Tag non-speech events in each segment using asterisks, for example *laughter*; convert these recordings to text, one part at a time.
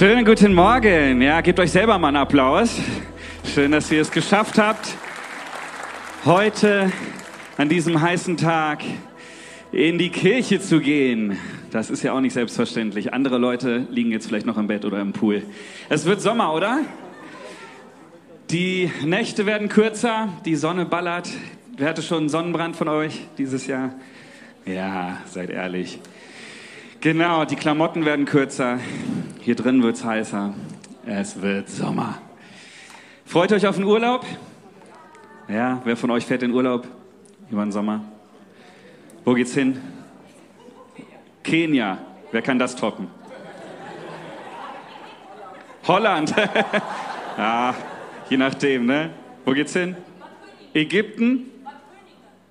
Schönen guten Morgen. Ja, gebt euch selber mal einen Applaus. Schön, dass ihr es geschafft habt, heute an diesem heißen Tag in die Kirche zu gehen. Das ist ja auch nicht selbstverständlich. Andere Leute liegen jetzt vielleicht noch im Bett oder im Pool. Es wird Sommer, oder? Die Nächte werden kürzer, die Sonne ballert. Wer hatte schon einen Sonnenbrand von euch dieses Jahr? Ja, seid ehrlich. Genau, die Klamotten werden kürzer. Hier drin wird es heißer. Es wird Sommer. Freut euch auf den Urlaub? Ja, wer von euch fährt in Urlaub über den Sommer? Wo geht's hin? Kenia. Wer kann das toppen? Holland. ja, *laughs* je nachdem, ne? Wo geht's hin? Ägypten?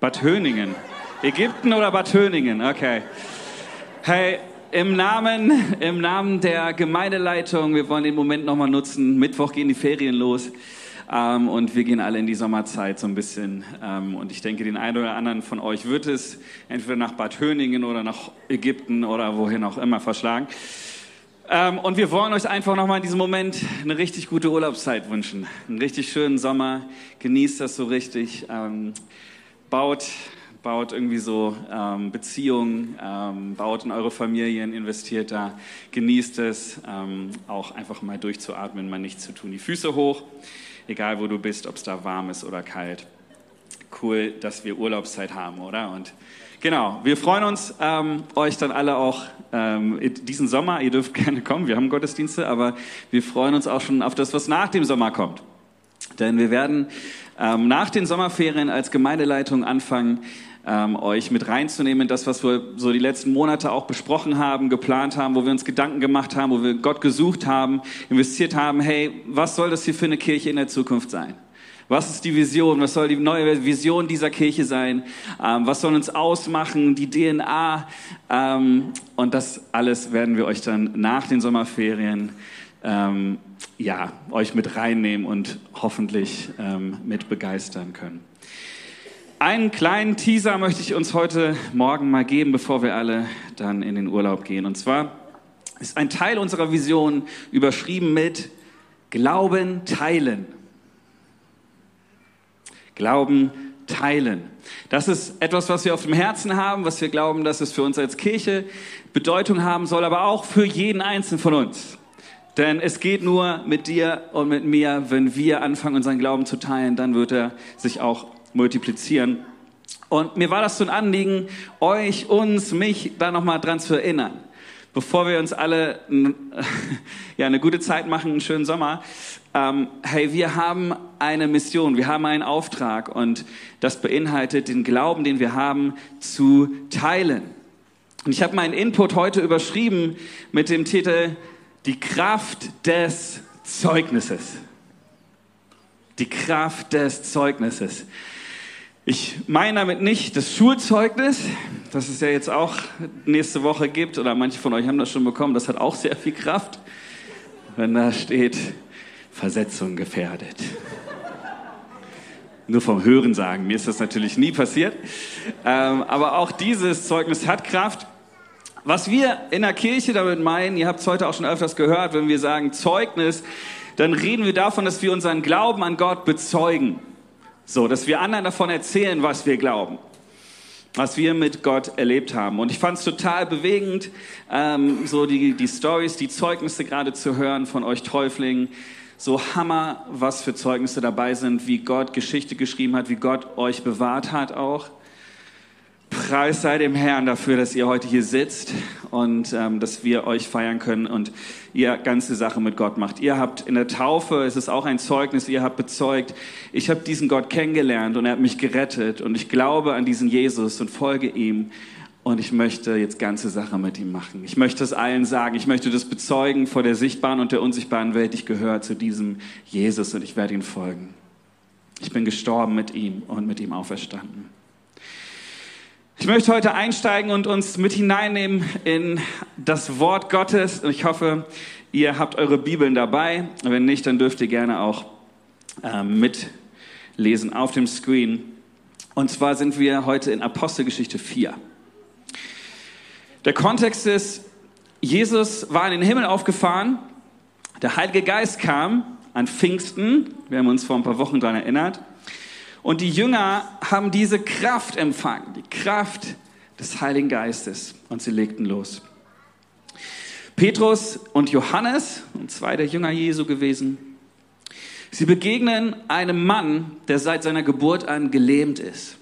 Bad Höningen. Ägypten oder Bad Höningen? Okay. Hey, im Namen, im Namen der Gemeindeleitung, wir wollen den Moment nochmal nutzen. Mittwoch gehen die Ferien los. Ähm, und wir gehen alle in die Sommerzeit so ein bisschen. Ähm, und ich denke, den einen oder anderen von euch wird es entweder nach Bad Höningen oder nach Ägypten oder wohin auch immer verschlagen. Ähm, und wir wollen euch einfach nochmal in diesem Moment eine richtig gute Urlaubszeit wünschen. Einen richtig schönen Sommer. Genießt das so richtig. Ähm, baut baut irgendwie so ähm, Beziehungen, ähm, baut in eure Familien, investiert da, genießt es, ähm, auch einfach mal durchzuatmen, mal nichts zu tun. Die Füße hoch, egal wo du bist, ob es da warm ist oder kalt. Cool, dass wir Urlaubszeit haben, oder? Und genau, wir freuen uns, ähm, euch dann alle auch ähm, diesen Sommer, ihr dürft *laughs* gerne kommen, wir haben Gottesdienste, aber wir freuen uns auch schon auf das, was nach dem Sommer kommt. Denn wir werden ähm, nach den Sommerferien als Gemeindeleitung anfangen, ähm, euch mit reinzunehmen in das, was wir so die letzten Monate auch besprochen haben, geplant haben, wo wir uns Gedanken gemacht haben, wo wir Gott gesucht haben, investiert haben, hey, was soll das hier für eine Kirche in der Zukunft sein? Was ist die Vision? Was soll die neue Vision dieser Kirche sein? Ähm, was soll uns ausmachen? Die DNA? Ähm, und das alles werden wir euch dann nach den Sommerferien ähm, ja, euch mit reinnehmen und hoffentlich ähm, mit begeistern können. Einen kleinen Teaser möchte ich uns heute Morgen mal geben, bevor wir alle dann in den Urlaub gehen. Und zwar ist ein Teil unserer Vision überschrieben mit Glauben teilen. Glauben teilen. Das ist etwas, was wir auf dem Herzen haben, was wir glauben, dass es für uns als Kirche Bedeutung haben soll, aber auch für jeden Einzelnen von uns. Denn es geht nur mit dir und mit mir, wenn wir anfangen, unseren Glauben zu teilen, dann wird er sich auch multiplizieren. Und mir war das so ein Anliegen, euch, uns, mich da nochmal dran zu erinnern. Bevor wir uns alle *laughs* ja, eine gute Zeit machen, einen schönen Sommer. Ähm, hey, wir haben eine Mission, wir haben einen Auftrag und das beinhaltet den Glauben, den wir haben, zu teilen. Und ich habe meinen Input heute überschrieben mit dem Titel Die Kraft des Zeugnisses. Die Kraft des Zeugnisses. Ich meine damit nicht das Schulzeugnis, das es ja jetzt auch nächste Woche gibt, oder manche von euch haben das schon bekommen, das hat auch sehr viel Kraft, wenn da steht, Versetzung gefährdet. Nur vom Hören sagen, mir ist das natürlich nie passiert. Ähm, aber auch dieses Zeugnis hat Kraft. Was wir in der Kirche damit meinen, ihr habt es heute auch schon öfters gehört, wenn wir sagen Zeugnis, dann reden wir davon, dass wir unseren Glauben an Gott bezeugen. So, dass wir anderen davon erzählen, was wir glauben, was wir mit Gott erlebt haben. Und ich fand es total bewegend, ähm, so die, die Stories, die Zeugnisse gerade zu hören von euch Täuflingen. So Hammer, was für Zeugnisse dabei sind, wie Gott Geschichte geschrieben hat, wie Gott euch bewahrt hat auch. Preis sei dem Herrn dafür, dass ihr heute hier sitzt und ähm, dass wir euch feiern können und ihr ganze Sache mit Gott macht. Ihr habt in der Taufe, es ist auch ein Zeugnis, ihr habt bezeugt, ich habe diesen Gott kennengelernt und er hat mich gerettet und ich glaube an diesen Jesus und folge ihm und ich möchte jetzt ganze Sache mit ihm machen. Ich möchte es allen sagen, ich möchte das bezeugen vor der sichtbaren und der unsichtbaren Welt. Ich gehöre zu diesem Jesus und ich werde ihm folgen. Ich bin gestorben mit ihm und mit ihm auferstanden. Ich möchte heute einsteigen und uns mit hineinnehmen in das Wort Gottes. Ich hoffe, ihr habt eure Bibeln dabei. Wenn nicht, dann dürft ihr gerne auch äh, mitlesen auf dem Screen. Und zwar sind wir heute in Apostelgeschichte 4. Der Kontext ist, Jesus war in den Himmel aufgefahren Der Heilige Geist kam an Pfingsten, wir haben uns vor ein paar Wochen daran erinnert, und die Jünger haben diese Kraft empfangen, die Kraft des Heiligen Geistes, und sie legten los. Petrus und Johannes, und zwei der Jünger Jesu gewesen, sie begegnen einem Mann, der seit seiner Geburt an gelähmt ist.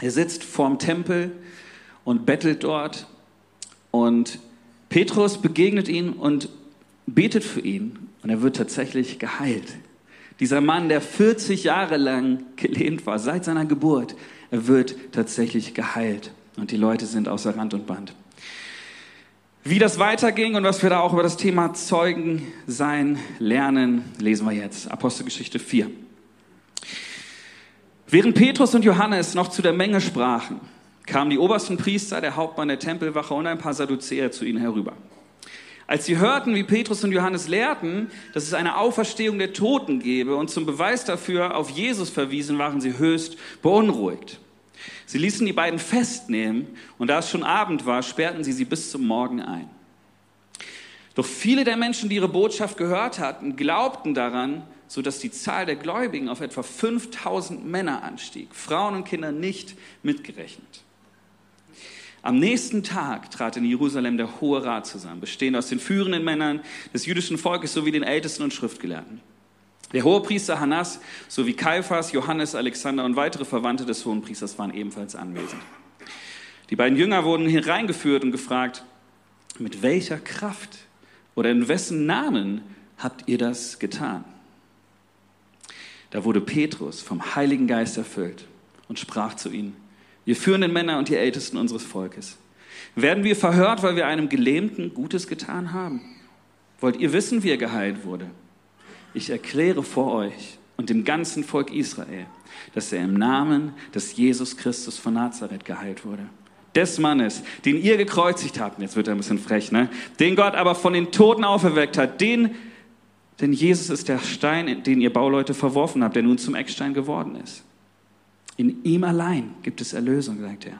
Er sitzt vorm Tempel und bettelt dort und Petrus begegnet ihn und betet für ihn und er wird tatsächlich geheilt. Dieser Mann, der 40 Jahre lang gelähmt war, seit seiner Geburt, er wird tatsächlich geheilt. Und die Leute sind außer Rand und Band. Wie das weiterging und was wir da auch über das Thema Zeugen sein lernen, lesen wir jetzt. Apostelgeschichte 4. Während Petrus und Johannes noch zu der Menge sprachen, kamen die obersten Priester, der Hauptmann der Tempelwache und ein paar Sadduzäer zu ihnen herüber. Als sie hörten, wie Petrus und Johannes lehrten, dass es eine Auferstehung der Toten gebe und zum Beweis dafür auf Jesus verwiesen, waren sie höchst beunruhigt. Sie ließen die beiden festnehmen und da es schon Abend war, sperrten sie sie bis zum Morgen ein. Doch viele der Menschen, die ihre Botschaft gehört hatten, glaubten daran, sodass die Zahl der Gläubigen auf etwa 5000 Männer anstieg, Frauen und Kinder nicht mitgerechnet. Am nächsten Tag trat in Jerusalem der Hohe Rat zusammen, bestehend aus den führenden Männern des jüdischen Volkes sowie den Ältesten und Schriftgelehrten. Der Hohepriester Hannas sowie Kaiphas, Johannes, Alexander und weitere Verwandte des Hohenpriesters waren ebenfalls anwesend. Die beiden Jünger wurden hereingeführt und gefragt, mit welcher Kraft oder in wessen Namen habt ihr das getan? Da wurde Petrus vom Heiligen Geist erfüllt und sprach zu ihnen, ihr führenden Männer und ihr Ältesten unseres Volkes. Werden wir verhört, weil wir einem Gelähmten Gutes getan haben? Wollt ihr wissen, wie er geheilt wurde? Ich erkläre vor euch und dem ganzen Volk Israel, dass er im Namen des Jesus Christus von Nazareth geheilt wurde. Des Mannes, den ihr gekreuzigt habt, jetzt wird er ein bisschen frech, ne? Den Gott aber von den Toten auferweckt hat, den, denn Jesus ist der Stein, den ihr Bauleute verworfen habt, der nun zum Eckstein geworden ist. In ihm allein gibt es Erlösung, sagt er.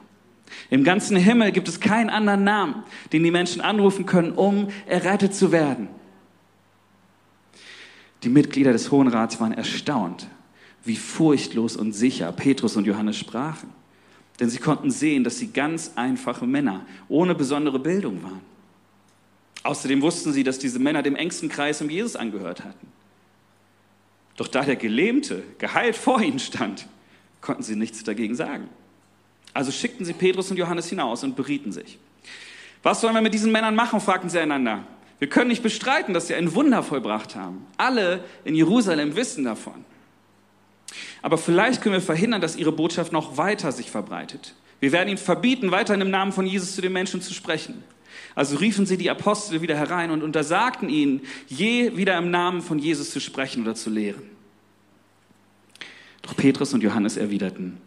Im ganzen Himmel gibt es keinen anderen Namen, den die Menschen anrufen können, um errettet zu werden. Die Mitglieder des Hohen Rats waren erstaunt, wie furchtlos und sicher Petrus und Johannes sprachen. Denn sie konnten sehen, dass sie ganz einfache Männer ohne besondere Bildung waren. Außerdem wussten sie, dass diese Männer dem engsten Kreis um Jesus angehört hatten. Doch da der Gelähmte geheilt vor ihnen stand, konnten sie nichts dagegen sagen. Also schickten sie Petrus und Johannes hinaus und berieten sich. Was sollen wir mit diesen Männern machen? fragten sie einander. Wir können nicht bestreiten, dass sie ein Wunder vollbracht haben. Alle in Jerusalem wissen davon. Aber vielleicht können wir verhindern, dass ihre Botschaft noch weiter sich verbreitet. Wir werden ihnen verbieten, weiter im Namen von Jesus zu den Menschen zu sprechen. Also riefen sie die Apostel wieder herein und untersagten ihnen, je wieder im Namen von Jesus zu sprechen oder zu lehren. Doch Petrus und Johannes erwiderten,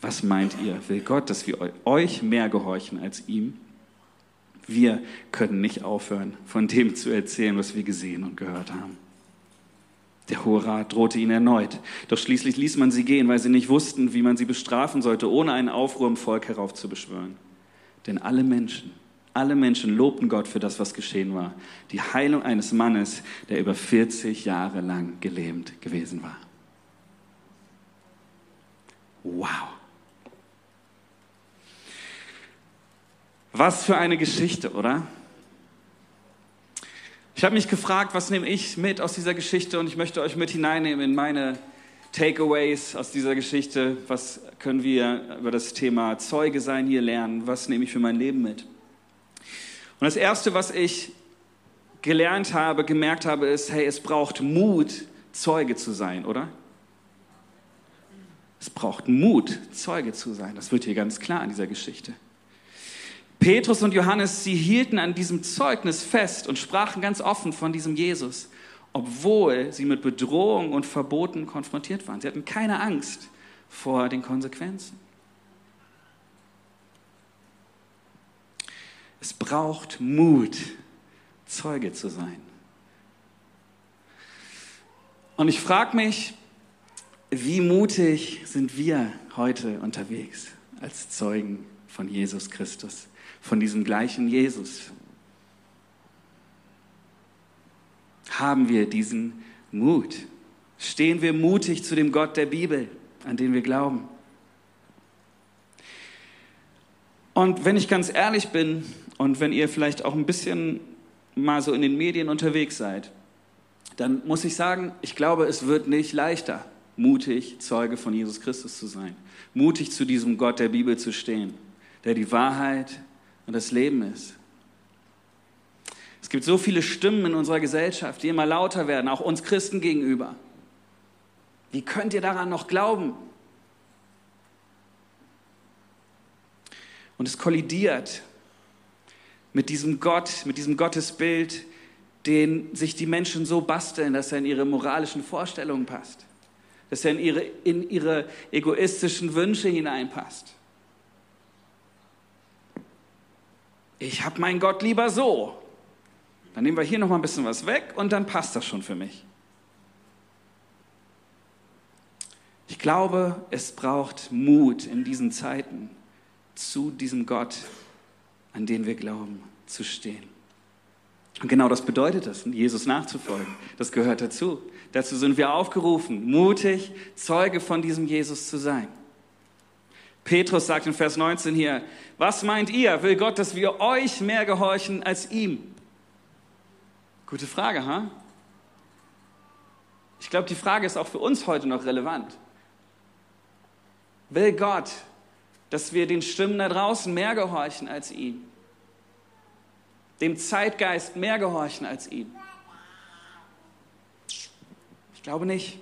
was meint ihr? Will Gott, dass wir euch mehr gehorchen als ihm? Wir können nicht aufhören, von dem zu erzählen, was wir gesehen und gehört haben. Der Hohe Rat drohte ihnen erneut. Doch schließlich ließ man sie gehen, weil sie nicht wussten, wie man sie bestrafen sollte, ohne einen Aufruhr im Volk heraufzubeschwören. Denn alle Menschen, alle Menschen lobten Gott für das, was geschehen war. Die Heilung eines Mannes, der über 40 Jahre lang gelähmt gewesen war. Wow. Was für eine Geschichte, oder? Ich habe mich gefragt, was nehme ich mit aus dieser Geschichte und ich möchte euch mit hineinnehmen in meine Takeaways aus dieser Geschichte. Was können wir über das Thema Zeuge sein hier lernen? Was nehme ich für mein Leben mit? Und das Erste, was ich gelernt habe, gemerkt habe, ist, hey, es braucht Mut, Zeuge zu sein, oder? Es braucht Mut, Zeuge zu sein. Das wird hier ganz klar in dieser Geschichte. Petrus und Johannes, sie hielten an diesem Zeugnis fest und sprachen ganz offen von diesem Jesus, obwohl sie mit Bedrohung und Verboten konfrontiert waren. Sie hatten keine Angst vor den Konsequenzen. Es braucht Mut, Zeuge zu sein. Und ich frage mich, wie mutig sind wir heute unterwegs als Zeugen von Jesus Christus? von diesem gleichen Jesus. haben wir diesen Mut? Stehen wir mutig zu dem Gott der Bibel, an den wir glauben? Und wenn ich ganz ehrlich bin und wenn ihr vielleicht auch ein bisschen mal so in den Medien unterwegs seid, dann muss ich sagen, ich glaube, es wird nicht leichter, mutig Zeuge von Jesus Christus zu sein, mutig zu diesem Gott der Bibel zu stehen, der die Wahrheit und das Leben ist. Es gibt so viele Stimmen in unserer Gesellschaft, die immer lauter werden, auch uns Christen gegenüber. Wie könnt ihr daran noch glauben? Und es kollidiert mit diesem Gott, mit diesem Gottesbild, den sich die Menschen so basteln, dass er in ihre moralischen Vorstellungen passt, dass er in ihre, in ihre egoistischen Wünsche hineinpasst. Ich habe meinen Gott lieber so. Dann nehmen wir hier noch mal ein bisschen was weg und dann passt das schon für mich. Ich glaube, es braucht Mut in diesen Zeiten, zu diesem Gott, an den wir glauben, zu stehen. Und genau das bedeutet es, Jesus nachzufolgen. Das gehört dazu. Dazu sind wir aufgerufen, mutig Zeuge von diesem Jesus zu sein. Petrus sagt in Vers 19 hier, was meint ihr? Will Gott, dass wir euch mehr gehorchen als ihm? Gute Frage, ha? Ich glaube, die Frage ist auch für uns heute noch relevant. Will Gott, dass wir den Stimmen da draußen mehr gehorchen als ihm. Dem Zeitgeist mehr gehorchen als ihm. Ich glaube nicht.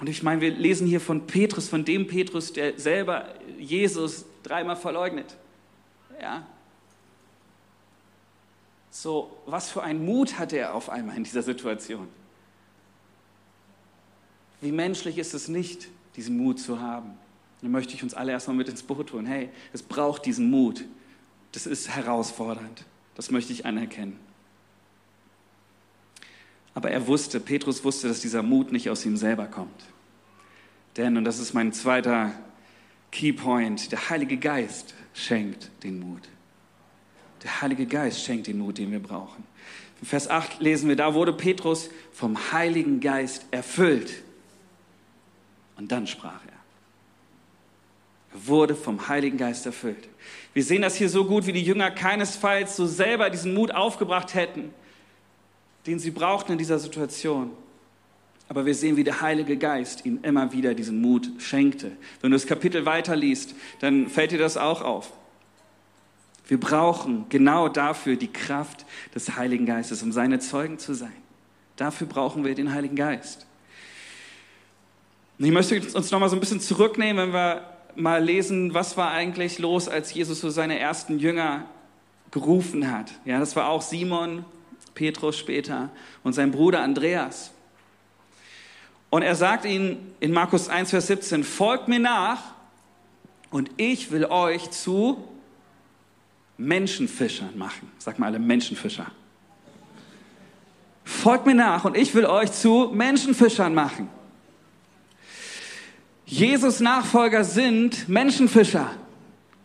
Und ich meine, wir lesen hier von Petrus, von dem Petrus, der selber Jesus dreimal verleugnet. Ja. So, was für einen Mut hat er auf einmal in dieser Situation? Wie menschlich ist es nicht, diesen Mut zu haben? Dann möchte ich uns alle erstmal mit ins Boot holen. Hey, es braucht diesen Mut. Das ist herausfordernd. Das möchte ich anerkennen. Aber er wusste, Petrus wusste, dass dieser Mut nicht aus ihm selber kommt. Denn, und das ist mein zweiter Keypoint, der Heilige Geist schenkt den Mut. Der Heilige Geist schenkt den Mut, den wir brauchen. In Vers 8 lesen wir, da wurde Petrus vom Heiligen Geist erfüllt. Und dann sprach er. Wurde vom Heiligen Geist erfüllt. Wir sehen das hier so gut, wie die Jünger keinesfalls so selber diesen Mut aufgebracht hätten, den sie brauchten in dieser Situation. Aber wir sehen, wie der Heilige Geist ihnen immer wieder diesen Mut schenkte. Wenn du das Kapitel weiterliest, dann fällt dir das auch auf. Wir brauchen genau dafür die Kraft des Heiligen Geistes, um seine Zeugen zu sein. Dafür brauchen wir den Heiligen Geist. Und ich möchte uns noch mal so ein bisschen zurücknehmen, wenn wir mal lesen, was war eigentlich los, als Jesus so seine ersten Jünger gerufen hat. Ja, das war auch Simon, Petrus später und sein Bruder Andreas. Und er sagt ihnen in Markus 1, Vers 17, folgt mir nach und ich will euch zu Menschenfischern machen. Sag mal alle Menschenfischer. Folgt mir nach und ich will euch zu Menschenfischern machen. Jesus Nachfolger sind Menschenfischer.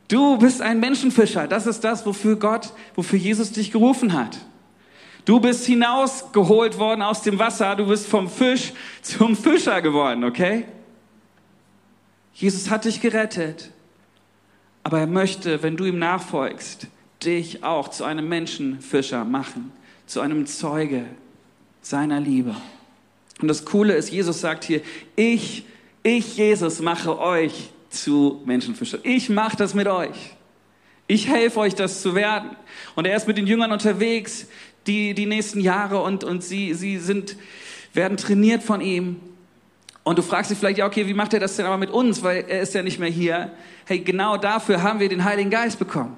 Du bist ein Menschenfischer. Das ist das, wofür Gott, wofür Jesus dich gerufen hat. Du bist hinausgeholt worden aus dem Wasser. Du bist vom Fisch zum Fischer geworden, okay? Jesus hat dich gerettet. Aber er möchte, wenn du ihm nachfolgst, dich auch zu einem Menschenfischer machen, zu einem Zeuge seiner Liebe. Und das Coole ist, Jesus sagt hier, ich ich, Jesus, mache euch zu Menschenfischern. Ich mache das mit euch. Ich helfe euch, das zu werden. Und er ist mit den Jüngern unterwegs, die, die nächsten Jahre und, und sie, sie sind, werden trainiert von ihm. Und du fragst dich vielleicht, ja, okay, wie macht er das denn aber mit uns? Weil er ist ja nicht mehr hier. Hey, genau dafür haben wir den Heiligen Geist bekommen.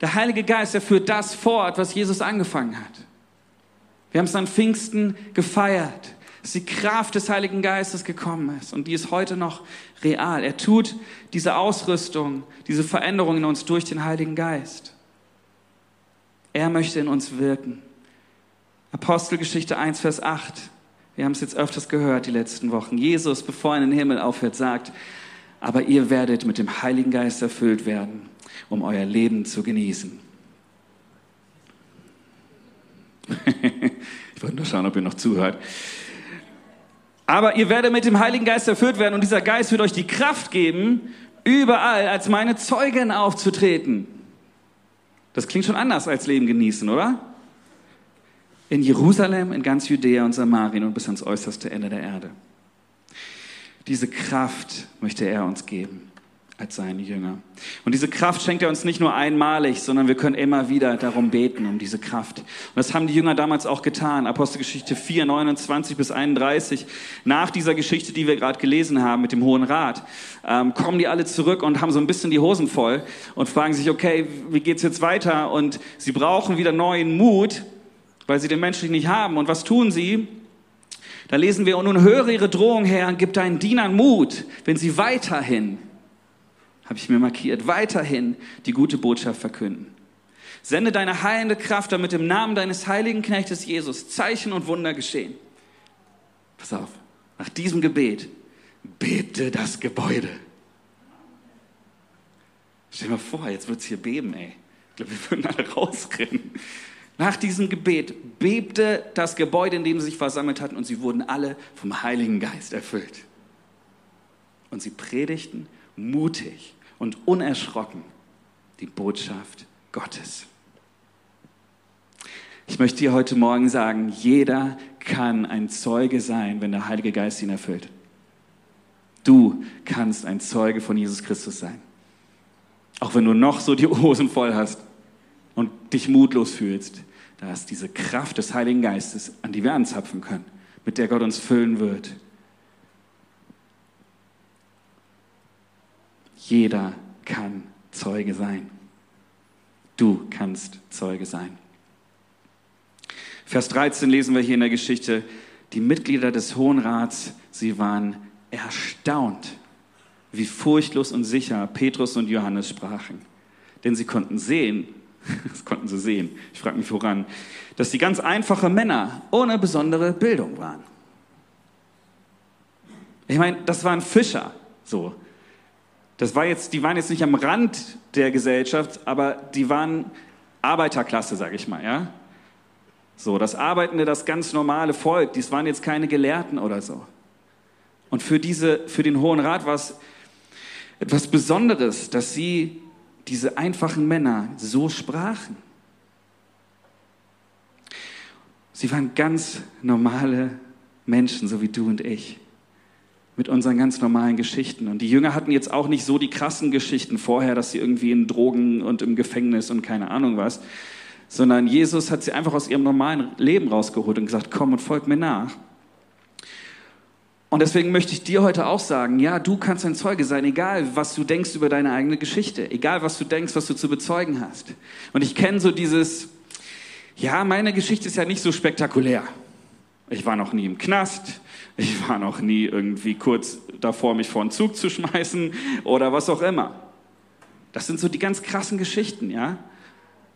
Der Heilige Geist, der führt das fort, was Jesus angefangen hat. Wir haben es an Pfingsten gefeiert dass die Kraft des Heiligen Geistes gekommen ist und die ist heute noch real. Er tut diese Ausrüstung, diese Veränderung in uns durch den Heiligen Geist. Er möchte in uns wirken. Apostelgeschichte 1, Vers 8. Wir haben es jetzt öfters gehört die letzten Wochen. Jesus, bevor er in den Himmel aufhört, sagt, aber ihr werdet mit dem Heiligen Geist erfüllt werden, um euer Leben zu genießen. *laughs* ich wollte nur schauen, ob ihr noch zuhört. Aber ihr werdet mit dem Heiligen Geist erfüllt werden und dieser Geist wird euch die Kraft geben, überall als meine Zeugen aufzutreten. Das klingt schon anders als Leben genießen, oder? In Jerusalem, in ganz Judäa und Samarien und bis ans äußerste Ende der Erde. Diese Kraft möchte er uns geben als seine Jünger. Und diese Kraft schenkt er uns nicht nur einmalig, sondern wir können immer wieder darum beten, um diese Kraft. Und das haben die Jünger damals auch getan. Apostelgeschichte 4, 29 bis 31. Nach dieser Geschichte, die wir gerade gelesen haben mit dem Hohen Rat, ähm, kommen die alle zurück und haben so ein bisschen die Hosen voll und fragen sich, okay, wie geht's jetzt weiter? Und sie brauchen wieder neuen Mut, weil sie den menschlich nicht haben. Und was tun sie? Da lesen wir, und nun höre ihre Drohung, Herr, und gib deinen Dienern Mut, wenn sie weiterhin habe ich mir markiert, weiterhin die gute Botschaft verkünden. Sende deine heilende Kraft, damit im Namen deines heiligen Knechtes Jesus Zeichen und Wunder geschehen. Pass auf, nach diesem Gebet bebte das Gebäude. Stell dir mal vor, jetzt wird es hier beben, ey. Ich glaube, wir würden alle rausrennen. Nach diesem Gebet bebte das Gebäude, in dem sie sich versammelt hatten, und sie wurden alle vom Heiligen Geist erfüllt. Und sie predigten mutig und unerschrocken die Botschaft Gottes. Ich möchte dir heute Morgen sagen, jeder kann ein Zeuge sein, wenn der Heilige Geist ihn erfüllt. Du kannst ein Zeuge von Jesus Christus sein. Auch wenn du noch so die Hosen voll hast und dich mutlos fühlst, da ist diese Kraft des Heiligen Geistes, an die wir anzapfen können, mit der Gott uns füllen wird. Jeder kann Zeuge sein. Du kannst Zeuge sein. Vers 13 lesen wir hier in der Geschichte, die Mitglieder des Hohen Rats, sie waren erstaunt, wie furchtlos und sicher Petrus und Johannes sprachen. Denn sie konnten sehen, *laughs* das konnten sie sehen, ich frage mich woran, dass sie ganz einfache Männer ohne besondere Bildung waren. Ich meine, das waren Fischer, so. Das war jetzt, die waren jetzt nicht am Rand der Gesellschaft, aber die waren Arbeiterklasse, sage ich mal, ja. So, das arbeitende, das ganz normale Volk, dies waren jetzt keine Gelehrten oder so. Und für diese, für den Hohen Rat war es etwas Besonderes, dass sie, diese einfachen Männer, so sprachen. Sie waren ganz normale Menschen, so wie du und ich mit unseren ganz normalen Geschichten. Und die Jünger hatten jetzt auch nicht so die krassen Geschichten vorher, dass sie irgendwie in Drogen und im Gefängnis und keine Ahnung was, sondern Jesus hat sie einfach aus ihrem normalen Leben rausgeholt und gesagt, komm und folg mir nach. Und deswegen möchte ich dir heute auch sagen, ja, du kannst ein Zeuge sein, egal was du denkst über deine eigene Geschichte, egal was du denkst, was du zu bezeugen hast. Und ich kenne so dieses, ja, meine Geschichte ist ja nicht so spektakulär. Ich war noch nie im Knast, ich war noch nie irgendwie kurz davor, mich vor einen Zug zu schmeißen oder was auch immer. Das sind so die ganz krassen Geschichten, ja?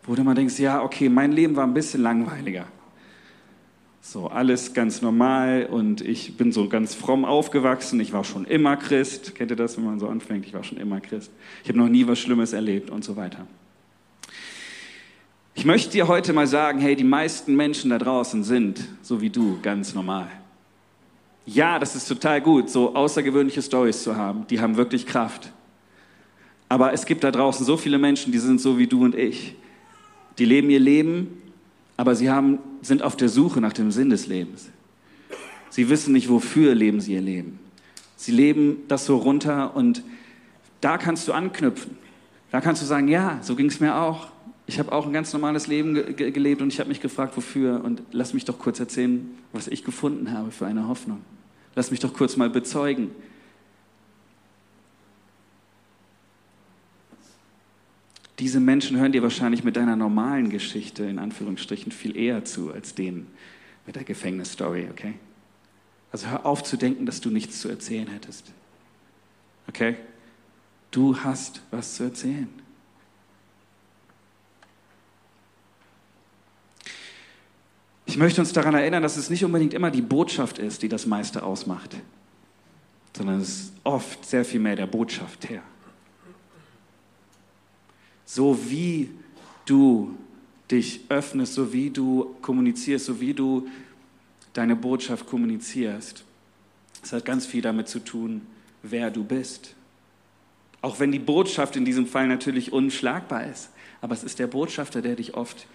Wo du mal denkst, ja, okay, mein Leben war ein bisschen langweiliger. So, alles ganz normal und ich bin so ganz fromm aufgewachsen. Ich war schon immer Christ. Kennt ihr das, wenn man so anfängt? Ich war schon immer Christ. Ich habe noch nie was Schlimmes erlebt und so weiter. Ich möchte dir heute mal sagen, hey, die meisten Menschen da draußen sind, so wie du, ganz normal. Ja, das ist total gut, so außergewöhnliche Stories zu haben. Die haben wirklich Kraft. Aber es gibt da draußen so viele Menschen, die sind so wie du und ich. Die leben ihr Leben, aber sie haben, sind auf der Suche nach dem Sinn des Lebens. Sie wissen nicht, wofür leben sie ihr Leben. Sie leben das so runter und da kannst du anknüpfen. Da kannst du sagen, ja, so ging es mir auch. Ich habe auch ein ganz normales Leben ge gelebt und ich habe mich gefragt, wofür. Und lass mich doch kurz erzählen, was ich gefunden habe für eine Hoffnung. Lass mich doch kurz mal bezeugen. Diese Menschen hören dir wahrscheinlich mit deiner normalen Geschichte in Anführungsstrichen viel eher zu als denen mit der Gefängnisstory, okay? Also hör auf zu denken, dass du nichts zu erzählen hättest. Okay? Du hast was zu erzählen. Ich möchte uns daran erinnern, dass es nicht unbedingt immer die Botschaft ist, die das meiste ausmacht, sondern es ist oft sehr viel mehr der Botschaft her. So wie du dich öffnest, so wie du kommunizierst, so wie du deine Botschaft kommunizierst. Es hat ganz viel damit zu tun, wer du bist. Auch wenn die Botschaft in diesem Fall natürlich unschlagbar ist, aber es ist der Botschafter, der dich oft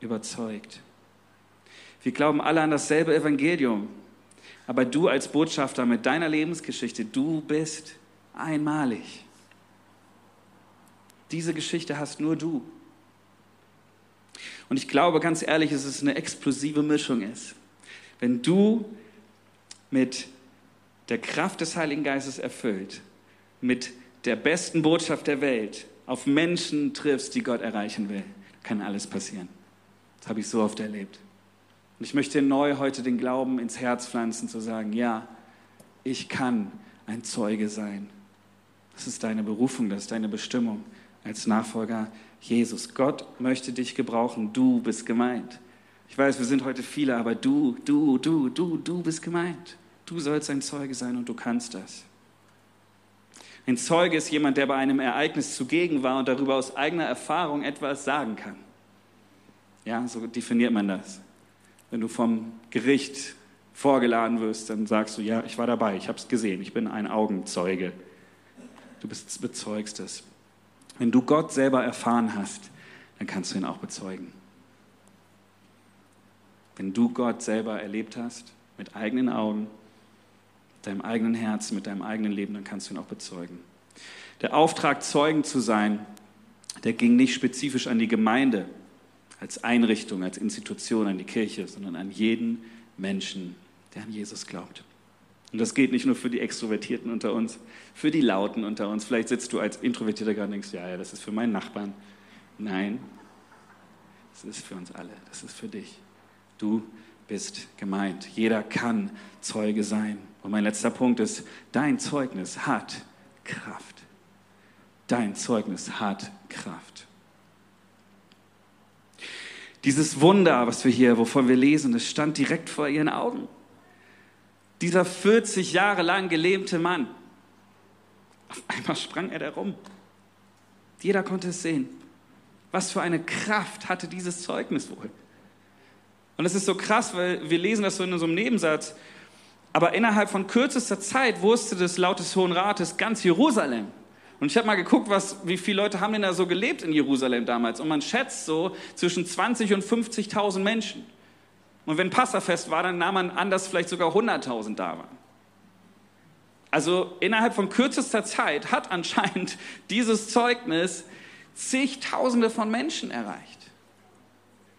überzeugt. Wir glauben alle an dasselbe Evangelium, aber du als Botschafter mit deiner Lebensgeschichte, du bist einmalig. Diese Geschichte hast nur du. Und ich glaube ganz ehrlich, dass es eine explosive Mischung ist. Wenn du mit der Kraft des Heiligen Geistes erfüllt, mit der besten Botschaft der Welt auf Menschen triffst, die Gott erreichen will, kann alles passieren. Das habe ich so oft erlebt. Und ich möchte neu heute den Glauben ins Herz pflanzen, zu sagen, ja, ich kann ein Zeuge sein. Das ist deine Berufung, das ist deine Bestimmung als Nachfolger Jesus. Gott möchte dich gebrauchen, du bist gemeint. Ich weiß, wir sind heute viele, aber du, du, du, du, du bist gemeint. Du sollst ein Zeuge sein und du kannst das. Ein Zeuge ist jemand, der bei einem Ereignis zugegen war und darüber aus eigener Erfahrung etwas sagen kann. Ja, so definiert man das. Wenn du vom Gericht vorgeladen wirst, dann sagst du, ja, ich war dabei, ich habe es gesehen, ich bin ein Augenzeuge. Du bist, bezeugst es. Wenn du Gott selber erfahren hast, dann kannst du ihn auch bezeugen. Wenn du Gott selber erlebt hast, mit eigenen Augen, mit deinem eigenen Herzen, mit deinem eigenen Leben, dann kannst du ihn auch bezeugen. Der Auftrag, Zeugen zu sein, der ging nicht spezifisch an die Gemeinde als Einrichtung, als Institution, an die Kirche, sondern an jeden Menschen, der an Jesus glaubt. Und das geht nicht nur für die Extrovertierten unter uns, für die Lauten unter uns. Vielleicht sitzt du als Introvertierter gerade und denkst, ja, ja, das ist für meinen Nachbarn. Nein, das ist für uns alle, das ist für dich. Du bist gemeint. Jeder kann Zeuge sein. Und mein letzter Punkt ist, dein Zeugnis hat Kraft. Dein Zeugnis hat Kraft. Dieses Wunder, was wir hier, wovon wir lesen, das stand direkt vor ihren Augen. Dieser 40 Jahre lang gelähmte Mann, auf einmal sprang er da rum. Jeder konnte es sehen. Was für eine Kraft hatte dieses Zeugnis wohl? Und es ist so krass, weil wir lesen das so in so einem Nebensatz. Aber innerhalb von kürzester Zeit wusste das laut des Hohen Rates ganz Jerusalem. Und ich habe mal geguckt, was, wie viele Leute haben denn da so gelebt in Jerusalem damals. Und man schätzt so zwischen 20 und 50.000 Menschen. Und wenn Passafest war, dann nahm man an, dass vielleicht sogar 100.000 da waren. Also innerhalb von kürzester Zeit hat anscheinend *laughs* dieses Zeugnis zigtausende von Menschen erreicht.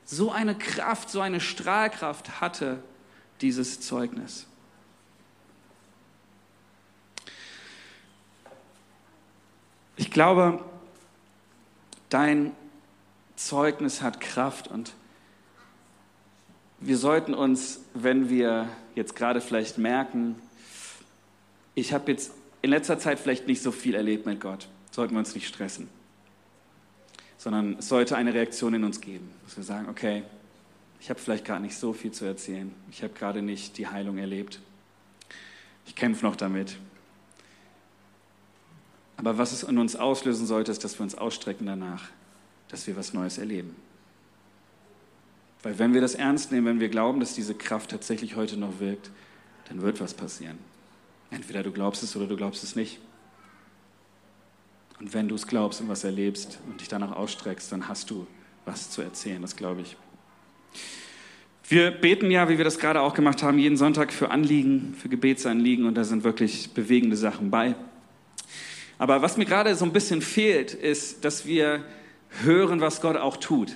So eine Kraft, so eine Strahlkraft hatte dieses Zeugnis. Ich glaube, dein Zeugnis hat Kraft und wir sollten uns, wenn wir jetzt gerade vielleicht merken, ich habe jetzt in letzter Zeit vielleicht nicht so viel erlebt mit Gott, sollten wir uns nicht stressen, sondern es sollte eine Reaktion in uns geben, dass wir sagen, okay, ich habe vielleicht gerade nicht so viel zu erzählen, ich habe gerade nicht die Heilung erlebt, ich kämpfe noch damit. Aber was es in uns auslösen sollte, ist, dass wir uns ausstrecken danach, dass wir was Neues erleben. Weil wenn wir das ernst nehmen, wenn wir glauben, dass diese Kraft tatsächlich heute noch wirkt, dann wird was passieren. Entweder du glaubst es oder du glaubst es nicht. Und wenn du es glaubst und was erlebst und dich danach ausstreckst, dann hast du was zu erzählen, das glaube ich. Wir beten ja, wie wir das gerade auch gemacht haben, jeden Sonntag für Anliegen, für Gebetsanliegen und da sind wirklich bewegende Sachen bei. Aber was mir gerade so ein bisschen fehlt, ist, dass wir hören, was Gott auch tut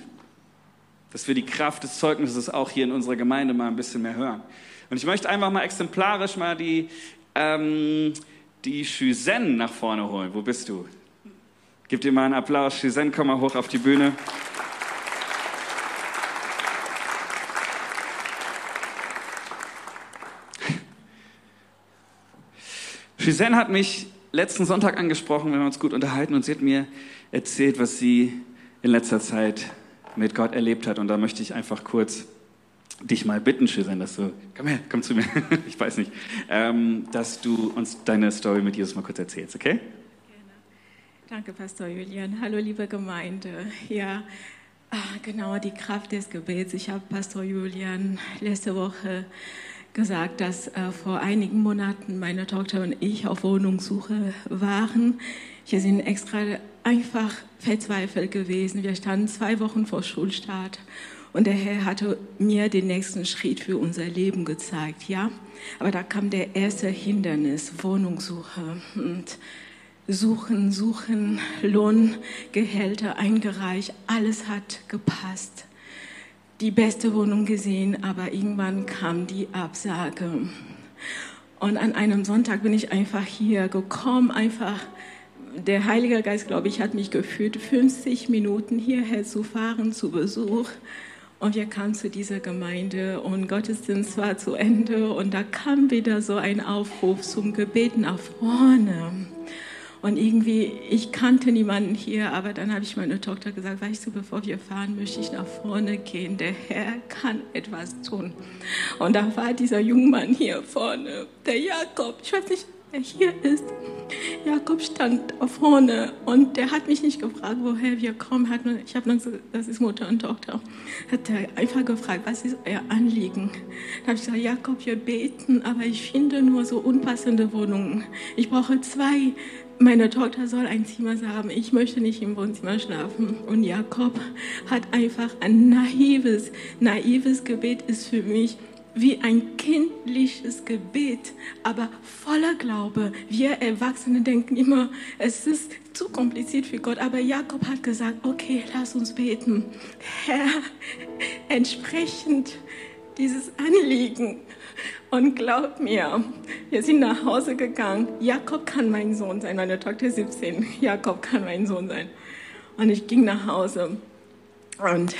dass wir die Kraft des Zeugnisses auch hier in unserer Gemeinde mal ein bisschen mehr hören. Und ich möchte einfach mal exemplarisch mal die, ähm, die Shuzen nach vorne holen. Wo bist du? Gib dir mal einen Applaus. Shuzen, komm mal hoch auf die Bühne. Shuzen hat mich letzten Sonntag angesprochen, wir haben uns gut unterhalten und sie hat mir erzählt, was sie in letzter Zeit mit Gott erlebt hat. Und da möchte ich einfach kurz dich mal bitten, Shirin, dass du, komm her, komm zu mir, *laughs* ich weiß nicht, ähm, dass du uns deine Story mit Jesus mal kurz erzählst, okay? Gerne. Danke, Pastor Julian. Hallo, liebe Gemeinde. Ja, Ah, genau, die Kraft des Gebets. Ich habe Pastor Julian letzte Woche gesagt, dass äh, vor einigen Monaten meine Tochter und ich auf Wohnungssuche waren. Wir sind extra einfach verzweifelt gewesen. Wir standen zwei Wochen vor Schulstart und der Herr hatte mir den nächsten Schritt für unser Leben gezeigt, ja. Aber da kam der erste Hindernis, Wohnungssuche und Suchen, Suchen, Lohngehälter eingereicht, alles hat gepasst. Die beste Wohnung gesehen, aber irgendwann kam die Absage. Und an einem Sonntag bin ich einfach hier gekommen, einfach der Heilige Geist, glaube ich, hat mich geführt, 50 Minuten hierher zu fahren zu Besuch. Und wir kamen zu dieser Gemeinde und Gottesdienst war zu Ende und da kam wieder so ein Aufruf zum Gebet nach vorne. Und irgendwie, ich kannte niemanden hier, aber dann habe ich meiner Tochter gesagt, weißt du, bevor wir fahren, möchte ich nach vorne gehen. Der Herr kann etwas tun. Und da war dieser Jungmann hier vorne, der Jakob. Ich weiß nicht, wer hier ist. Jakob stand vorne und der hat mich nicht gefragt, woher wir kommen. Hat nur, ich habe nur gesagt, das ist Mutter und Tochter. Hat er einfach gefragt, was ist euer Anliegen? Da habe ich gesagt, Jakob, wir beten, aber ich finde nur so unpassende Wohnungen. Ich brauche zwei meine Tochter soll ein Zimmer haben, ich möchte nicht im Wohnzimmer schlafen. Und Jakob hat einfach ein naives, naives Gebet ist für mich wie ein kindliches Gebet, aber voller Glaube. Wir Erwachsene denken immer, es ist zu kompliziert für Gott. Aber Jakob hat gesagt, okay, lass uns beten. Herr, entsprechend dieses Anliegen und glaub mir, wir sind nach Hause gegangen. Jakob kann mein Sohn sein, meine Tochter ist 17. Jakob kann mein Sohn sein. Und ich ging nach Hause. Und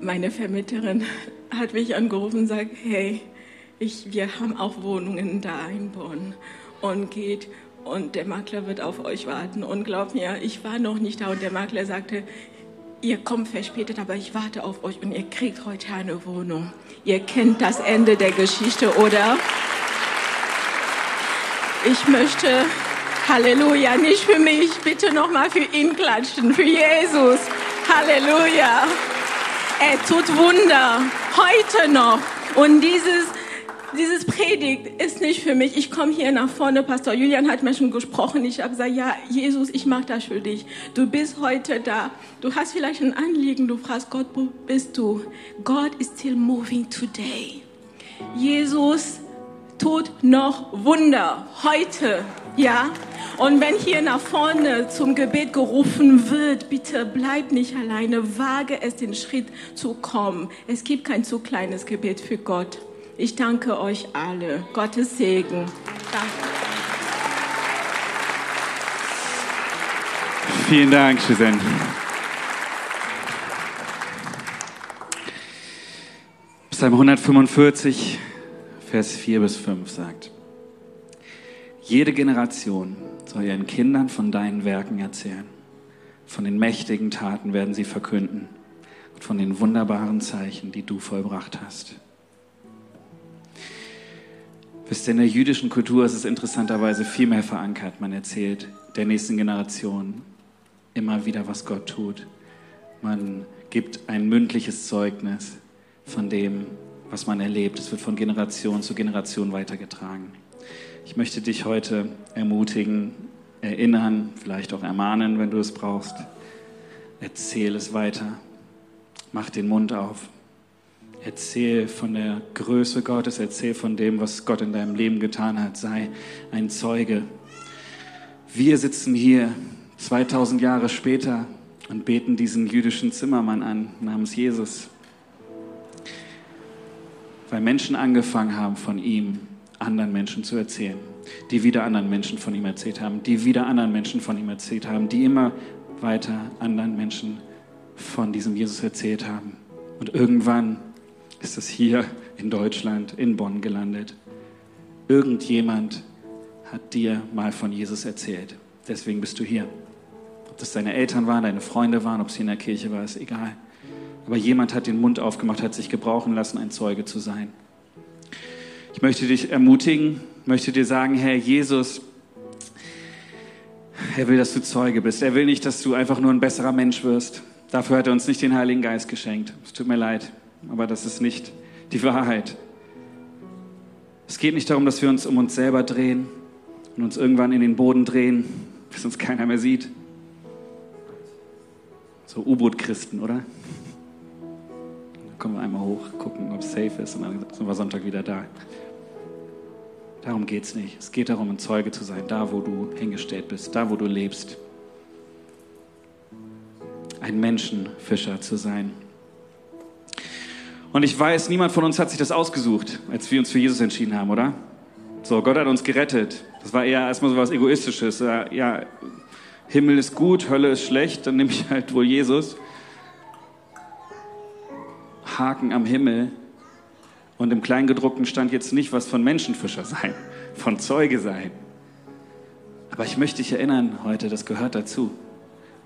meine Vermieterin hat mich angerufen und sagt, hey, ich, wir haben auch Wohnungen da in Bonn. Und geht und der Makler wird auf euch warten. Und glaub mir, ich war noch nicht da und der Makler sagte, ihr kommt verspätet, aber ich warte auf euch und ihr kriegt heute eine Wohnung. Ihr kennt das Ende der Geschichte, oder? Ich möchte, Halleluja, nicht für mich, bitte nochmal für ihn klatschen, für Jesus. Halleluja. Er tut Wunder, heute noch. Und dieses dieses Predigt ist nicht für mich. Ich komme hier nach vorne. Pastor Julian hat mir schon gesprochen. Ich habe gesagt, ja, Jesus, ich mache das für dich. Du bist heute da. Du hast vielleicht ein Anliegen. Du fragst Gott, wo bist du? God is still moving today. Jesus tut noch Wunder heute. Ja? Und wenn hier nach vorne zum Gebet gerufen wird, bitte bleib nicht alleine, wage es den Schritt zu kommen. Es gibt kein zu kleines Gebet für Gott. Ich danke euch alle. Gottes Segen. Danke. Vielen Dank, Susanne. Psalm 145, Vers 4 bis 5 sagt, jede Generation soll ihren Kindern von deinen Werken erzählen. Von den mächtigen Taten werden sie verkünden und von den wunderbaren Zeichen, die du vollbracht hast. Wisst ihr, in der jüdischen Kultur ist es interessanterweise viel mehr verankert. Man erzählt der nächsten Generation immer wieder, was Gott tut. Man gibt ein mündliches Zeugnis von dem, was man erlebt. Es wird von Generation zu Generation weitergetragen. Ich möchte dich heute ermutigen, erinnern, vielleicht auch ermahnen, wenn du es brauchst. Erzähl es weiter. Mach den Mund auf. Erzähl von der Größe Gottes, erzähl von dem, was Gott in deinem Leben getan hat. Sei ein Zeuge. Wir sitzen hier 2000 Jahre später und beten diesen jüdischen Zimmermann an namens Jesus, weil Menschen angefangen haben, von ihm anderen Menschen zu erzählen, die wieder anderen Menschen von ihm erzählt haben, die wieder anderen Menschen von ihm erzählt haben, die immer weiter anderen Menschen von diesem Jesus erzählt haben. Und irgendwann ist es hier in Deutschland, in Bonn gelandet. Irgendjemand hat dir mal von Jesus erzählt. Deswegen bist du hier. Ob das deine Eltern waren, deine Freunde waren, ob es hier in der Kirche war, ist egal. Aber jemand hat den Mund aufgemacht, hat sich gebrauchen lassen, ein Zeuge zu sein. Ich möchte dich ermutigen, möchte dir sagen, Herr Jesus, er will, dass du Zeuge bist. Er will nicht, dass du einfach nur ein besserer Mensch wirst, Dafür hat er uns nicht den Heiligen Geist geschenkt. Es tut mir leid, aber das ist nicht die Wahrheit. Es geht nicht darum, dass wir uns um uns selber drehen und uns irgendwann in den Boden drehen, *laughs* bis uns keiner mehr sieht. So U-Boot-Christen, oder? Dann kommen wir einmal hoch, gucken, ob es safe ist und dann sind wir Sonntag wieder da. Darum geht es nicht. Es geht darum, ein Zeuge zu sein, da wo du hingestellt bist, da wo du lebst. Ein Menschenfischer zu sein. Und ich weiß, niemand von uns hat sich das ausgesucht, als wir uns für Jesus entschieden haben, oder? So, Gott hat uns gerettet. Das war eher erstmal so was Egoistisches. Ja, Himmel ist gut, Hölle ist schlecht, dann nehme ich halt wohl Jesus. Haken am Himmel. Und im Kleingedruckten stand jetzt nicht was von Menschenfischer sein, von Zeuge sein. Aber ich möchte dich erinnern heute, das gehört dazu.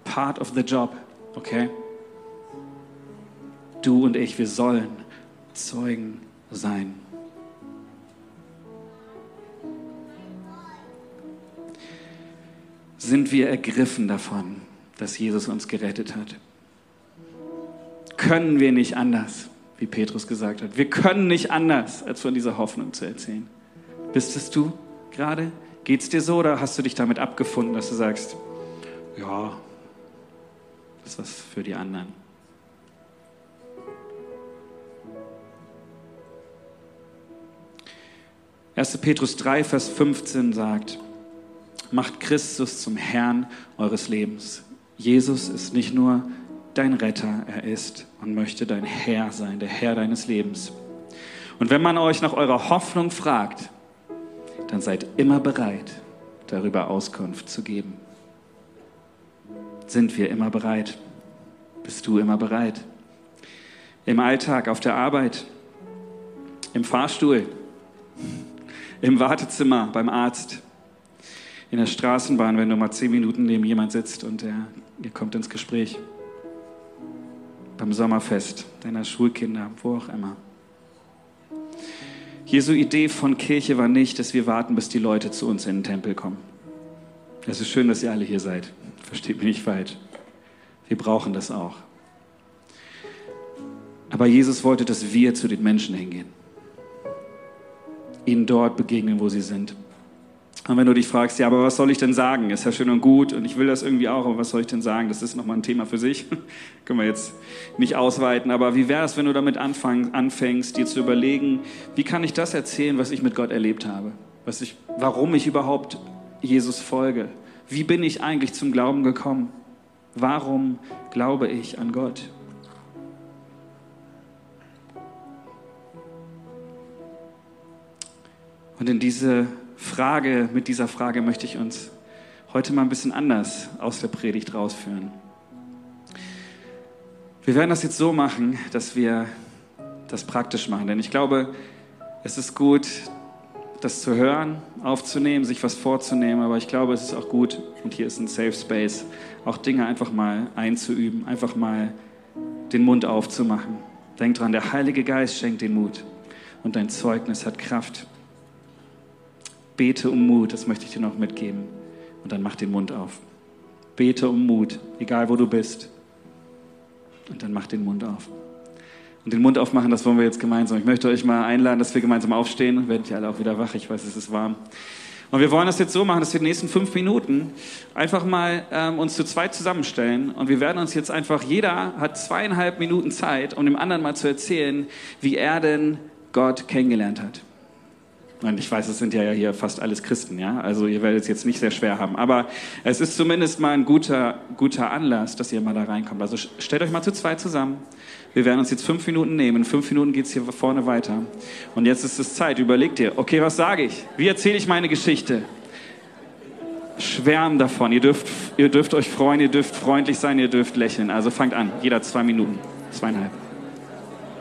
Part of the job, okay? Du und ich, wir sollen Zeugen sein. Sind wir ergriffen davon, dass Jesus uns gerettet hat? Können wir nicht anders? wie Petrus gesagt hat. Wir können nicht anders, als von dieser Hoffnung zu erzählen. Bist es du gerade? Geht es dir so oder hast du dich damit abgefunden, dass du sagst, ja, das ist was für die anderen? Erste Petrus 3, Vers 15 sagt, macht Christus zum Herrn eures Lebens. Jesus ist nicht nur dein Retter, er ist und möchte dein Herr sein, der Herr deines Lebens. Und wenn man euch nach eurer Hoffnung fragt, dann seid immer bereit, darüber Auskunft zu geben. Sind wir immer bereit? Bist du immer bereit? Im Alltag, auf der Arbeit, im Fahrstuhl, im Wartezimmer, beim Arzt, in der Straßenbahn, wenn du mal zehn Minuten neben jemand sitzt und er, ihr kommt ins Gespräch beim Sommerfest deiner Schulkinder, wo auch immer. Jesu Idee von Kirche war nicht, dass wir warten, bis die Leute zu uns in den Tempel kommen. Es ist schön, dass ihr alle hier seid. Versteht mich nicht falsch. Wir brauchen das auch. Aber Jesus wollte, dass wir zu den Menschen hingehen. Ihnen dort begegnen, wo sie sind. Und wenn du dich fragst, ja, aber was soll ich denn sagen? Ist ja schön und gut und ich will das irgendwie auch, aber was soll ich denn sagen? Das ist nochmal ein Thema für sich. *laughs* Können wir jetzt nicht ausweiten. Aber wie wäre es, wenn du damit anfang, anfängst, dir zu überlegen, wie kann ich das erzählen, was ich mit Gott erlebt habe? Was ich, warum ich überhaupt Jesus folge? Wie bin ich eigentlich zum Glauben gekommen? Warum glaube ich an Gott? Und in diese Frage, mit dieser Frage möchte ich uns heute mal ein bisschen anders aus der Predigt rausführen. Wir werden das jetzt so machen, dass wir das praktisch machen, denn ich glaube, es ist gut, das zu hören, aufzunehmen, sich was vorzunehmen, aber ich glaube, es ist auch gut, und hier ist ein Safe Space, auch Dinge einfach mal einzuüben, einfach mal den Mund aufzumachen. Denk dran, der Heilige Geist schenkt den Mut und dein Zeugnis hat Kraft. Bete um Mut, das möchte ich dir noch mitgeben. Und dann mach den Mund auf. Bete um Mut, egal wo du bist. Und dann mach den Mund auf. Und den Mund aufmachen, das wollen wir jetzt gemeinsam. Ich möchte euch mal einladen, dass wir gemeinsam aufstehen. Werdet ihr alle auch wieder wach? Ich weiß, es ist warm. Und wir wollen das jetzt so machen, dass wir die nächsten fünf Minuten einfach mal ähm, uns zu zweit zusammenstellen. Und wir werden uns jetzt einfach, jeder hat zweieinhalb Minuten Zeit, um dem anderen mal zu erzählen, wie er denn Gott kennengelernt hat. Und ich weiß, es sind ja hier fast alles Christen, ja. Also ihr werdet es jetzt nicht sehr schwer haben. Aber es ist zumindest mal ein guter, guter Anlass, dass ihr mal da reinkommt. Also stellt euch mal zu zweit zusammen. Wir werden uns jetzt fünf Minuten nehmen. In fünf Minuten geht es hier vorne weiter. Und jetzt ist es Zeit. Überlegt ihr, okay, was sage ich? Wie erzähle ich meine Geschichte? Schwärm davon. Ihr dürft, ihr dürft euch freuen, ihr dürft freundlich sein, ihr dürft lächeln. Also fangt an. Jeder zwei Minuten. Zweieinhalb.